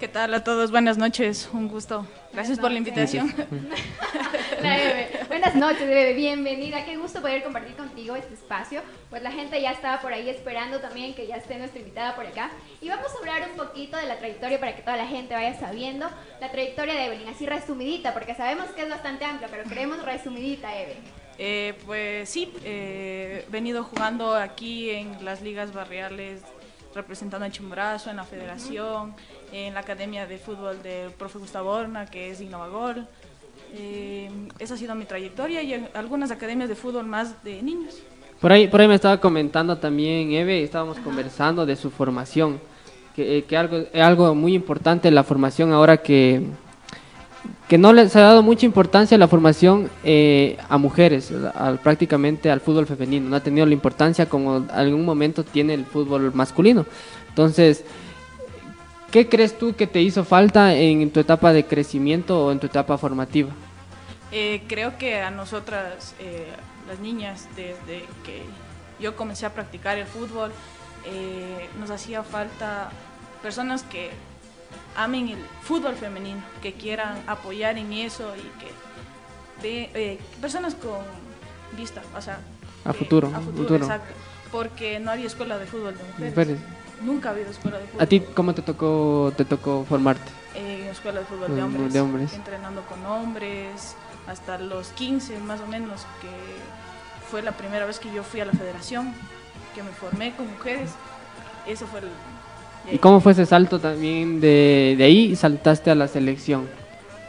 ¿Qué tal a todos? Buenas noches, un gusto. Gracias por la invitación. La. Buenas noches, Eve. Bienvenida. Qué gusto poder compartir contigo este espacio. Pues la gente ya estaba por ahí esperando también que ya esté nuestra invitada por acá. Y vamos a hablar un poquito de la trayectoria para que toda la gente vaya sabiendo la trayectoria de Evelyn, así resumidita, porque sabemos que es bastante amplia, pero queremos resumidita, Eve. Eh, pues sí, eh, he venido jugando aquí en las ligas barriales, representando a Chimborazo, en la federación, en la academia de fútbol del profe Gustavo Horna, que es Innovagol. Eh, esa ha sido mi trayectoria y en algunas academias de fútbol más de niños. Por ahí, por ahí me estaba comentando también, Eve, estábamos conversando de su formación, que, eh, que algo, es algo muy importante la formación ahora que, que no les ha dado mucha importancia la formación eh, a mujeres, al, prácticamente al fútbol femenino, no ha tenido la importancia como en algún momento tiene el fútbol masculino. Entonces, ¿qué crees tú que te hizo falta en tu etapa de crecimiento o en tu etapa formativa? Eh, creo que a nosotras, eh, las niñas, desde que yo comencé a practicar el fútbol, eh, nos hacía falta personas que amen el fútbol femenino, que quieran apoyar en eso y que ve, eh, personas con vista, o sea, A futuro, a futuro, futuro. exacto, porque no había escuela de fútbol de mujeres. Mujeres. Nunca ha habido escuela de fútbol. ¿A ti cómo te tocó, te tocó formarte? en escuela de fútbol de Mm, hombres, de hombres. entrenando con hombres, hasta los 15 más o menos, que fue la primera vez que yo fui a la federación, que me formé con mujeres. Eso fue el... ¿Y cómo fue ese salto también de, de ahí y saltaste a la selección?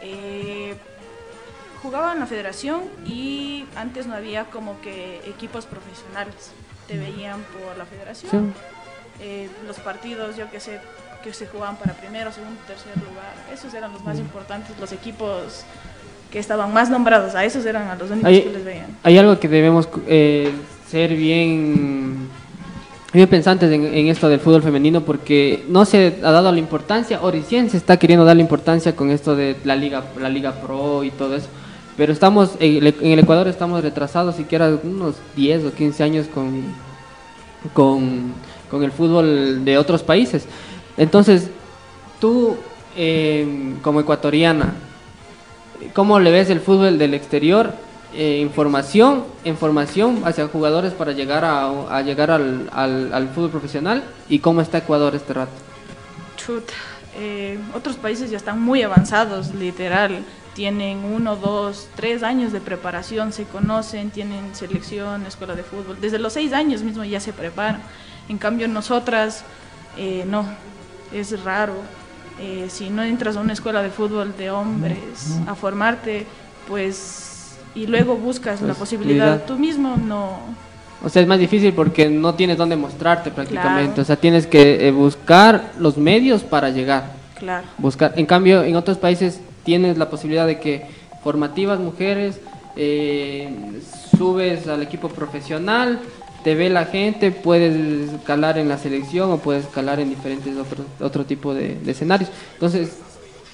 Eh, jugaba en la federación y antes no había como que equipos profesionales, te veían por la federación. Sí. Eh, los partidos, yo que sé, que se jugaban para primero, segundo, tercer lugar, esos eran los más importantes, los equipos que estaban más nombrados, a esos eran a los únicos que les veían. Hay algo que debemos eh, ser bien, bien pensantes en, en esto del fútbol femenino porque no se ha dado la importancia, o recién se está queriendo dar la importancia con esto de la Liga, la Liga Pro y todo eso. Pero estamos, en el, en el Ecuador estamos retrasados siquiera unos 10 o 15 años con, con, con el fútbol de otros países. Entonces, tú eh, como ecuatoriana, ¿cómo le ves el fútbol del exterior? Eh, información, información hacia jugadores para llegar a, llegar al, fútbol profesional y cómo está Ecuador este rato. Chut, eh, otros países ya están muy avanzados, literal. Tienen uno, dos, tres años de preparación, se conocen, tienen selección, escuela de fútbol. Desde los seis años mismo ya se preparan. En cambio, nosotras, eh, no, es raro. Eh, si no entras a una escuela de fútbol de hombres a formarte, pues, y luego buscas la Posibilidad. posibilidad tú mismo, no, O sea, es más difícil porque no tienes dónde mostrarte prácticamente. Claro. O sea, tienes que eh, buscar los medios para llegar. claro. buscar. En cambio, en otros países tienes la posibilidad de que formativas mujeres, eh, subes al equipo profesional, te ve la gente, puedes escalar en la selección o puedes escalar en diferentes otros otro tipo de, de escenarios. Entonces,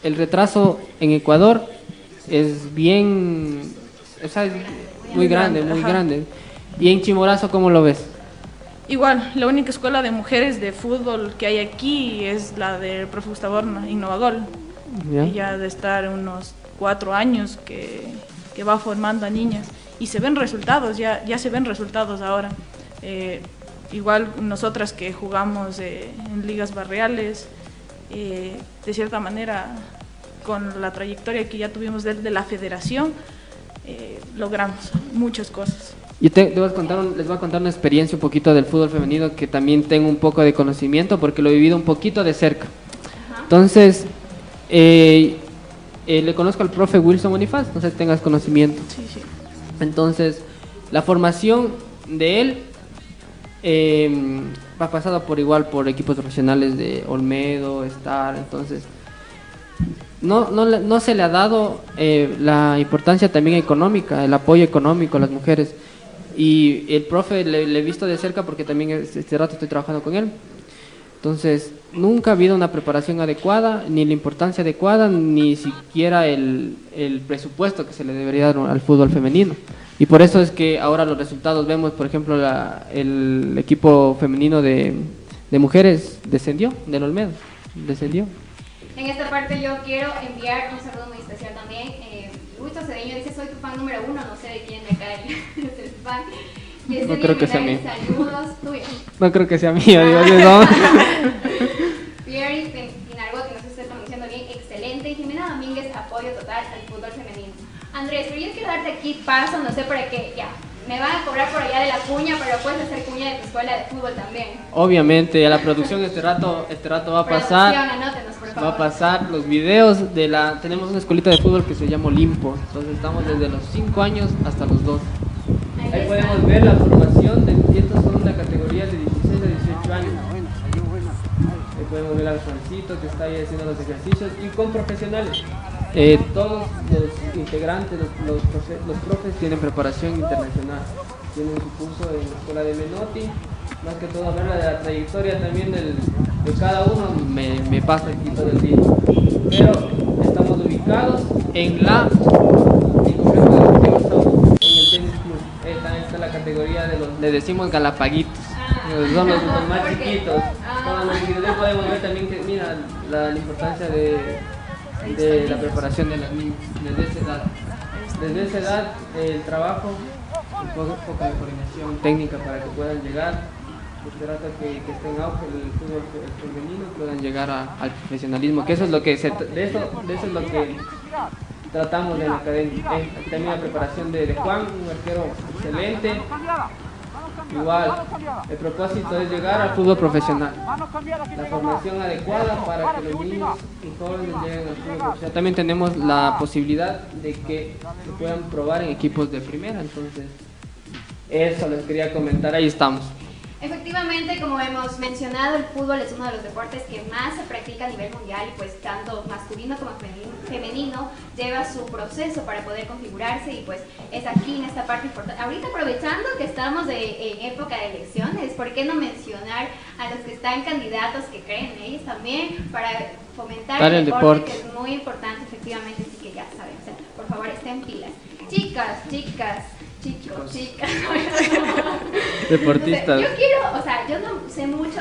el retraso en Ecuador es bien, o sea, es muy grande, muy ajá. grande. ¿Y en Chimborazo cómo lo ves? Igual, la única escuela de mujeres de fútbol que hay aquí es la del profe Gustavo Innovagol. ¿Ya? Ella de estar unos cuatro años que, que va formando a niñas y se ven resultados, ya, ya se ven resultados ahora. Eh, igual nosotras que jugamos eh, en ligas barriales, eh, de cierta manera, con la trayectoria que ya tuvimos desde la federación, eh, logramos muchas cosas. Yo te, te voy a contar les voy a contar una experiencia un poquito del fútbol femenino que también tengo un poco de conocimiento porque lo he vivido un poquito de cerca. Entonces, eh, eh, le conozco al profe Wilson Bonifaz, no sé si tengas conocimiento. Sí, sí. Entonces, la formación de él eh, ha pasado por igual por equipos profesionales de Olmedo, Star, entonces no, no, no se le ha dado eh, la importancia también económica, el apoyo económico a las mujeres. Y el profe le, he visto de cerca porque también es- este rato estoy trabajando con él. Entonces, nunca ha habido una preparación adecuada, ni la importancia adecuada, ni siquiera el, el presupuesto que se le debería dar al fútbol femenino. Y por eso es que ahora los resultados vemos, por ejemplo, la- el equipo femenino de, de mujeres descendió, del Olmedo, descendió. En esta parte yo quiero enviar un saludo muy especial también. Eh, Lucho Cedeño dice, soy tu fan número uno, no sé de quién de acá es el fan. Yesenia creo que sea mío. Saludos. No creo que sea mío, digo, no. paso, no sé para qué, ya. Me van a cobrar por allá de la cuña, pero puedes hacer cuña de tu escuela de fútbol también. Obviamente, a la producción este rato, este rato va a pasar. Producción, anótenos, por favor. Va a pasar los videos de la... Tenemos una escuelita de fútbol que se llama Olimpo. Entonces estamos desde los 5 años hasta los 2. Ahí podemos ver la formación de y estos son la categoría de 16 a 18 años. Ahí podemos ver al Juancito que está ahí haciendo los ejercicios y con profesionales. Eh, todos los integrantes, los, los, los profes tienen preparación internacional. Tienen su curso en la escuela de Menotti. Más que todo hablar de la trayectoria también del- de cada uno me, me pasa aquí todo el día. Pero estamos ubicados en la la categoría de los, le decimos galapaguitos. Son los, los más chiquitos. Chiquitos. Ahí podemos ver también que, mira, la, la importancia de, de la preparación de las niñas desde esa edad. Desde esa edad, el trabajo, un poco, de coordinación técnica para que puedan llegar. Se trata que, que en auge el fútbol fe- femenino, puedan llegar al profesionalismo, que eso es lo que se, de eso, de eso es lo que tratamos en la academia. También la preparación de Juan, un arquero excelente. Igual, el propósito es llegar al fútbol profesional. La formación adecuada para que los niños y jóvenes lleguen al fútbol profesional. También tenemos la posibilidad de que se puedan probar en equipos de primera, entonces eso les quería comentar, ahí estamos. Efectivamente, como hemos mencionado, el fútbol es uno de los deportes que más se practica a nivel mundial y pues tanto masculino como femeni- femenino lleva su proceso para poder configurarse y pues es aquí en esta parte importante. Ahorita aprovechando que estamos de- en época de elecciones, ¿por qué no mencionar a los que están candidatos que creen en ellos también para fomentar el, el deporte, deporte. que es muy importante efectivamente, así que ya saben, o sea, por favor estén pilas. Chicas, chicas, chicos, chicas. Deportistas. Yo quiero,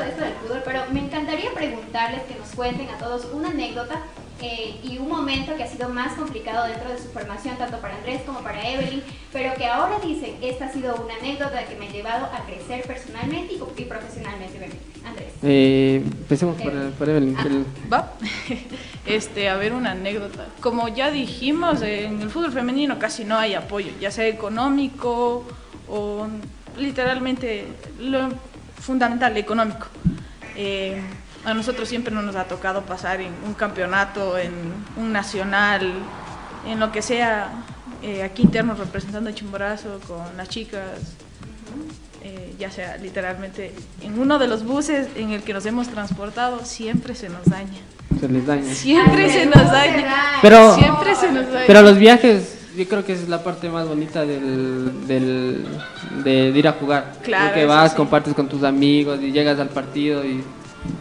de esto del fútbol, pero me encantaría preguntarles que nos cuenten a todos una anécdota eh, y un momento que ha sido más complicado dentro de su formación, tanto para Andrés como para Evelyn, pero que ahora dicen, esta ha sido una anécdota que me ha llevado a crecer personalmente y, y profesionalmente. Andrés. Eh, empecemos por, por Evelyn. el- Va. Este, a ver, una anécdota. Como ya dijimos, en el fútbol femenino casi no hay apoyo, ya sea económico o literalmente lo fundamental, económico. Eh, a nosotros siempre no nos ha tocado pasar en un campeonato, en un nacional, en lo que sea, eh, aquí internos representando a Chimborazo con las chicas, eh, ya sea literalmente en uno de los buses en el que nos hemos transportado, siempre se nos daña. se les daña. Siempre Ay, se ¿cómo nos daña. da? Pero, Siempre se nos daña. pero los viajes, yo creo que esa es la parte más bonita del, del- de, de ir a jugar. Claro, Porque vas, sí. compartes con tus amigos y llegas al partido y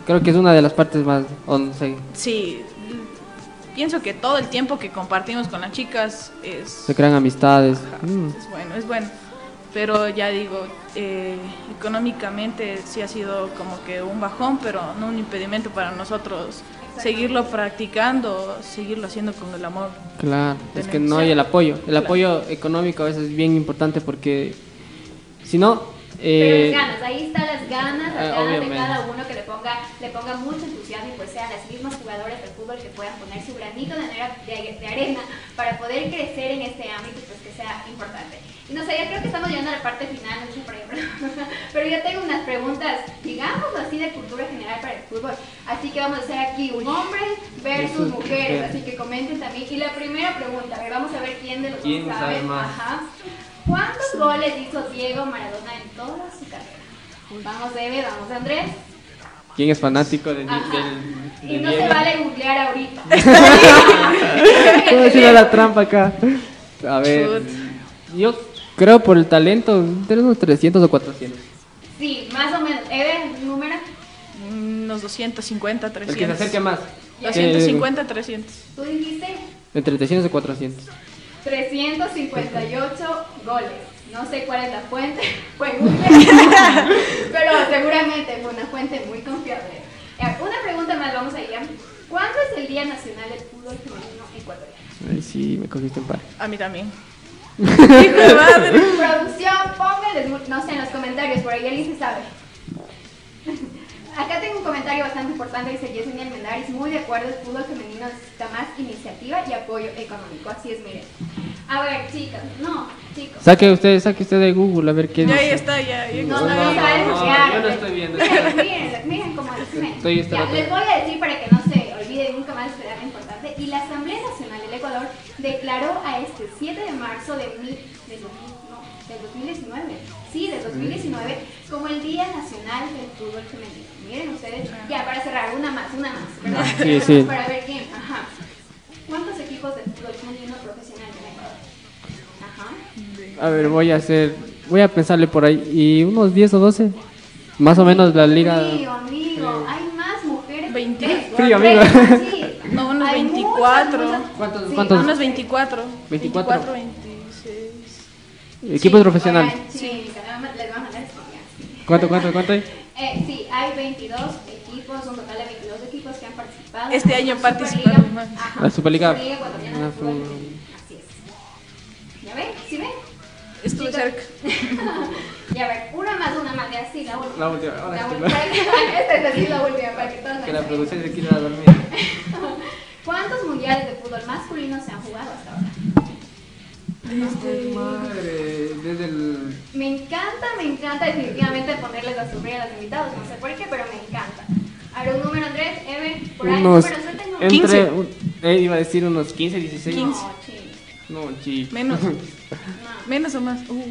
creo que es una de las partes más, o no sé, Sí, pienso que todo el tiempo que compartimos con las chicas es, se crean amistades. Ajá, Mm. es bueno, es bueno. Pero ya digo, eh, económicamente sí ha sido como que un bajón, pero no un impedimento para nosotros seguirlo practicando, seguirlo haciendo con el amor. Claro, es que no hay el apoyo. El Claro. apoyo económico a veces es bien importante porque si no... Pero eh, las ganas, ahí están las ganas, las Ah, ganas de obviamente. cada uno que le ponga, le ponga mucho entusiasmo y pues sean las mismas jugadoras del fútbol que puedan poner su granito de arena, de, de arena para poder crecer en este ámbito y pues que sea importante. Y no sé, ya creo que estamos llegando a la parte final, no sé por ahí, pero, pero yo tengo unas preguntas, digamos así, de cultura general para el fútbol. Así que vamos a hacer aquí un hombre versus mujeres, mujer. así que comenten también. Y la primera pregunta, a ver, vamos a ver quién de los ¿Quién dos sabe sabe. más? Ajá. ¿Cuántos goles hizo Diego Maradona en toda su carrera? Vamos, Eve, vamos, Andrés. ¿Quién es fanático de, del, Y no se Diego? vale googlear ahorita. ¿Cómo decir la trampa acá? A ver, Chut. yo creo por el talento, tenemos 300 o 400. Sí, más o menos. Eve, número. Unos 250, El que se 300. acerque más. 250, 300. Tú dijiste Entre 300 y 400. 358 goles. No sé cuál es la fuente, fue Google, pero seguramente fue una fuente muy confiable. Una pregunta más, vamos allá. ¿Cuándo es el Día Nacional del Fútbol Femenino Ecuatoriano? Ay, sí, me cogiste en par. A mí también. Hijo de madre. Producción, pónganles, no sé, en los comentarios, por ahí alguien se sabe. Acá tengo un comentario bastante importante, dice Yesenia Almendaris, muy de acuerdo, el fútbol femenino necesita más iniciativa y apoyo económico, así es, miren. A ver, chicas, no, chicos. Saque usted, saque usted de Google a ver qué Ya dice. ahí está, ya. ya No, no, no, no, yo no pues. estoy viendo. Miren, miren, miren cómo es. miren. Estoy este Ya, rato. les voy a decir para que no se olvide nunca más este dato importante. Y la Asamblea Nacional del Ecuador declaró a este 7 de marzo de, mil, del, 2000 no, del 2019, sí, del 2019, como el Día Nacional del Fútbol Femenino. Miren ustedes, ya para cerrar, una más, una más, ¿verdad? Sí, sí. Para ver quién, ajá. ¿Cuántos equipos de fútbol femenino profesional. A ver, voy a hacer, voy a pensarle por ahí. ¿Y unos 10 o 12? Más o menos la liga. Frío, amigo. Hay más mujeres. 20. Tres, Frío, amigo. sí. No, unos Hay 24. muchas, muchas- ¿Cuántos- sí, cuántos? Unos 24. 24. 24, 26. Equipos Sí, profesionales. oigan, Sí, les voy a mandar estudiantes. ¿Cuánto, cuánto, cuánto hay? Eh, sí, hay 22 equipos, un total de 22 equipos que han participado. Este año la participaron Superliga. más. Ajá, La Superliga. ecuatoriana Estuve Chicos. cerca. Ya ver, una más, una más, ya sí, la última. La última, ahora La sí, última. Esta es así la última, para que todos Que la producción se quiera dormir. ¿Cuántos mundiales de fútbol masculino se han jugado hasta ahora? Madre, desde el. Me encanta, me encanta definitivamente ponerles a sufrir a los invitados, no sé por qué, pero me encanta. Ahora un número Andrés, Eve, por ahí Unos. números, suelten números. Entre. 15. un- eh, iba a decir unos 15, 16. 15. No, ching, No, chi. Menos. No. Menos o más. Uh,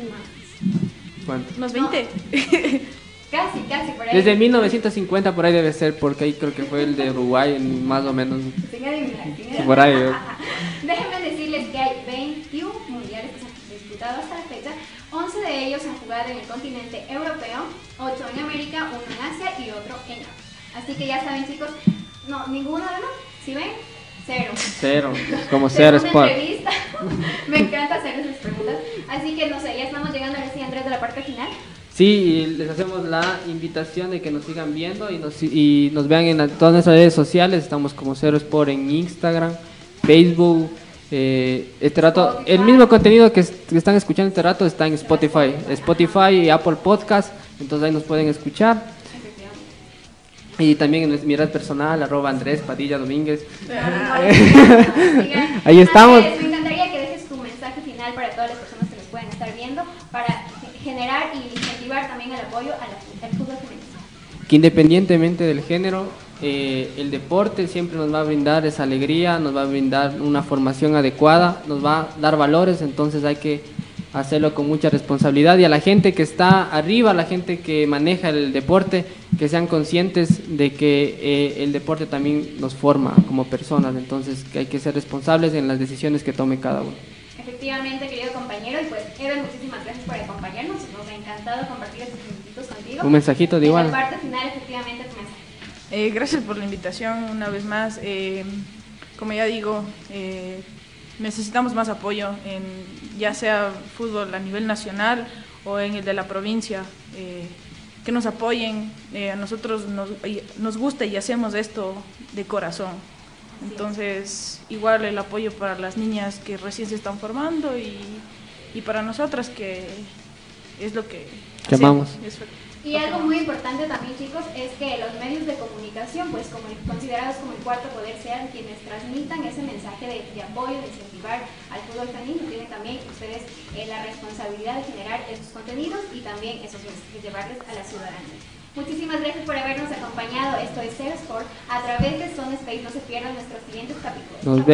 ¿Cuánto? unos No. 20. Casi, casi, por ahí. Desde 1950 por ahí debe ser, porque ahí creo que fue el de Uruguay, en más o menos. Sin adivinar, sin adivinar. por ahí, ¿eh? Déjenme decirles que hay 21 mundiales que se han disputado hasta la fecha. 11 de ellos han jugado en el continente europeo, 8 en América, 1 en Asia y otro en África. Así que ya saben, chicos, no, ninguno de los, ¿sí ven? Cero. Cero. Como cero Segunda sport. Me encanta hacer esas preguntas. Así que no sé, ya estamos llegando ahora sí, Andrés, de la parte final. Sí, y les hacemos la invitación de que nos sigan viendo y nos, y nos vean en todas nuestras redes sociales. Estamos como Cero Sport en Instagram, Facebook. Eh, este rato, el mismo contenido que, que están escuchando este rato está en Spotify, Spotify y Apple Podcast. Entonces ahí nos pueden escuchar. Y también en mi red personal, arroba Andrés Padilla Domínguez. Ahí estamos. Andrés, me encantaría que dejes tu mensaje final para todas las personas que nos pueden estar viendo, para generar y incentivar también el apoyo a la- al fútbol femenino. que independientemente del género, eh, el deporte siempre nos va a brindar esa alegría, nos va a brindar una formación adecuada, nos va a dar valores, entonces hay que hacerlo con mucha responsabilidad y a la gente que está arriba, a la gente que maneja el deporte, que sean conscientes de que eh, el deporte también nos forma como personas, entonces que hay que ser responsables en las decisiones que tome cada uno. Efectivamente, querido compañero, y pues Evan, muchísimas gracias por acompañarnos, nos ha encantado compartir estos minutitos contigo. Un mensajito de En igual. la parte final, efectivamente, tu mensaje. Eh, gracias por la invitación una vez más. Eh, como ya digo, eh, necesitamos más apoyo en ya sea fútbol a nivel nacional o en el de la provincia. Que nos apoyen. Eh, a nosotros nos, nos gusta y hacemos esto de corazón. Entonces, igual el apoyo para las niñas que recién se están formando y, y para nosotras que es lo que, Que hacemos. amamos. Eso- Y algo muy importante también, chicos, es que los medios de comunicación, pues como considerados como el cuarto poder, sean quienes transmitan ese mensaje de, de apoyo, de incentivar al fútbol femenino. Tienen también ustedes eh, la responsabilidad de generar esos contenidos y también esos mensajes, llevarles a la ciudadanía. Muchísimas gracias por habernos acompañado. Esto es Sport a través de Zone Space. No se pierdan nuestros siguientes capítulos. Nos vemos.